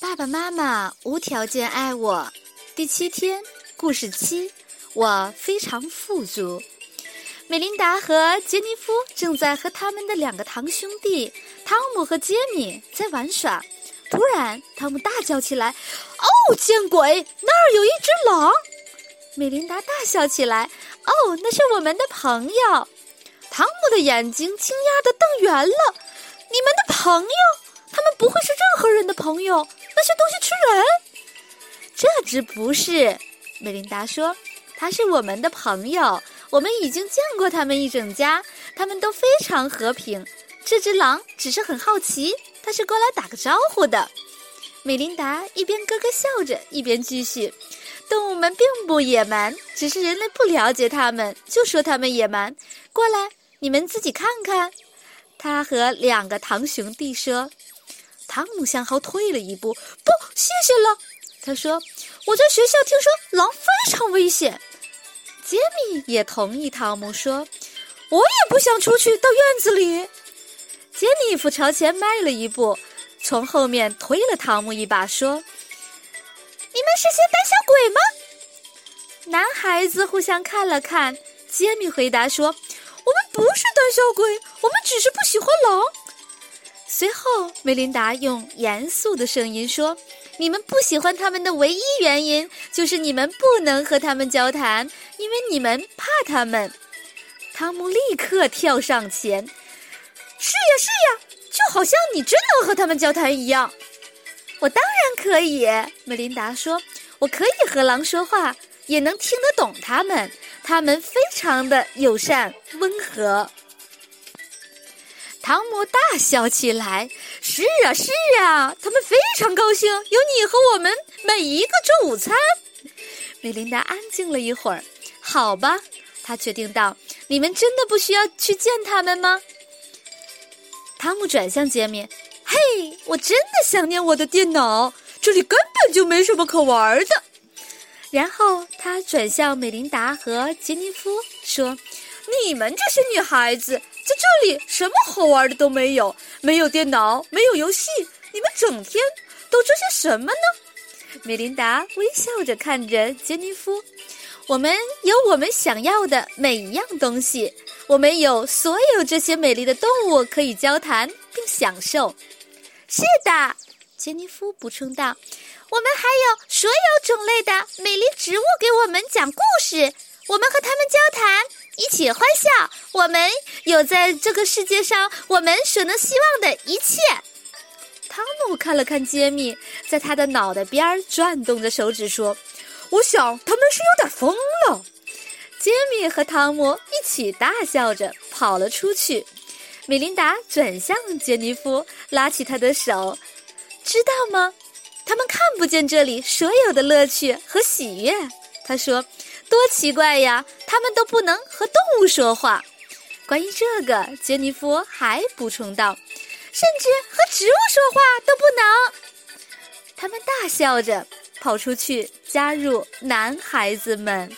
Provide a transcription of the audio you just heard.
爸爸妈妈无条件爱我。第七天，故事七，我非常富足。美琳达和杰尼夫正在和他们的两个堂兄弟汤姆和杰米在玩耍。突然，汤姆大叫起来：“哦，见鬼！那儿有一只狼！”美琳达大笑起来：“哦，那是我们的朋友。”汤姆的眼睛惊讶的瞪圆了：“你们的朋友？他们不会是任何人的朋友？那些东西吃人？”这只不是，美琳达说：“它是我们的朋友。我们已经见过他们一整家，他们都非常和平。这只狼只是很好奇，它是过来打个招呼的。”美琳达一边咯咯笑着，一边继续：“动物们并不野蛮，只是人类不了解它们，就说它们野蛮。过来，你们自己看看。”他和两个堂兄弟说。汤姆向后退了一步：“不，谢谢了。”他说：“我在学校听说狼非常危险。”杰米也同意汤姆说：“我也不想出去到院子里。”杰尼弗朝前迈了一步，从后面推了汤姆一把，说：“你们是些胆小鬼吗？”男孩子互相看了看，杰米回答说：“我们不是胆小鬼，我们只是不喜欢狼。”随后，梅琳达用严肃的声音说。你们不喜欢他们的唯一原因，就是你们不能和他们交谈，因为你们怕他们。汤姆立刻跳上前：“是呀，是呀，就好像你真能和他们交谈一样。”我当然可以，梅琳达说：“我可以和狼说话，也能听得懂他们。他们非常的友善温和。”汤姆大笑起来：“是啊，是啊，他们非常高兴有你和我们每一个做午餐。”美琳达安静了一会儿，“好吧。”他决定道：“你们真的不需要去见他们吗？”汤姆转向杰米：“嘿，我真的想念我的电脑，这里根本就没什么可玩的。”然后他转向美琳达和杰尼夫说：“你们这些女孩子。”在这里什么好玩的都没有，没有电脑，没有游戏，你们整天都做些什么呢？美琳达微笑着看着杰尼夫，我们有我们想要的每一样东西，我们有所有这些美丽的动物可以交谈并享受。是的，杰尼夫补充道，我们还有所有种类的美丽植物给我们讲故事，欢笑，我们有在这个世界上我们所能希望的一切。汤姆看了看杰米，在他的脑袋边转动着手指说：“我想他们是有点疯了。”杰米和汤姆一起大笑着跑了出去。米琳达转向杰尼夫，拉起他的手：“知道吗？他们看不见这里所有的乐趣和喜悦。”他说。多奇怪呀！他们都不能和动物说话。关于这个，杰尼弗还补充道：“甚至和植物说话都不能。”他们大笑着跑出去，加入男孩子们。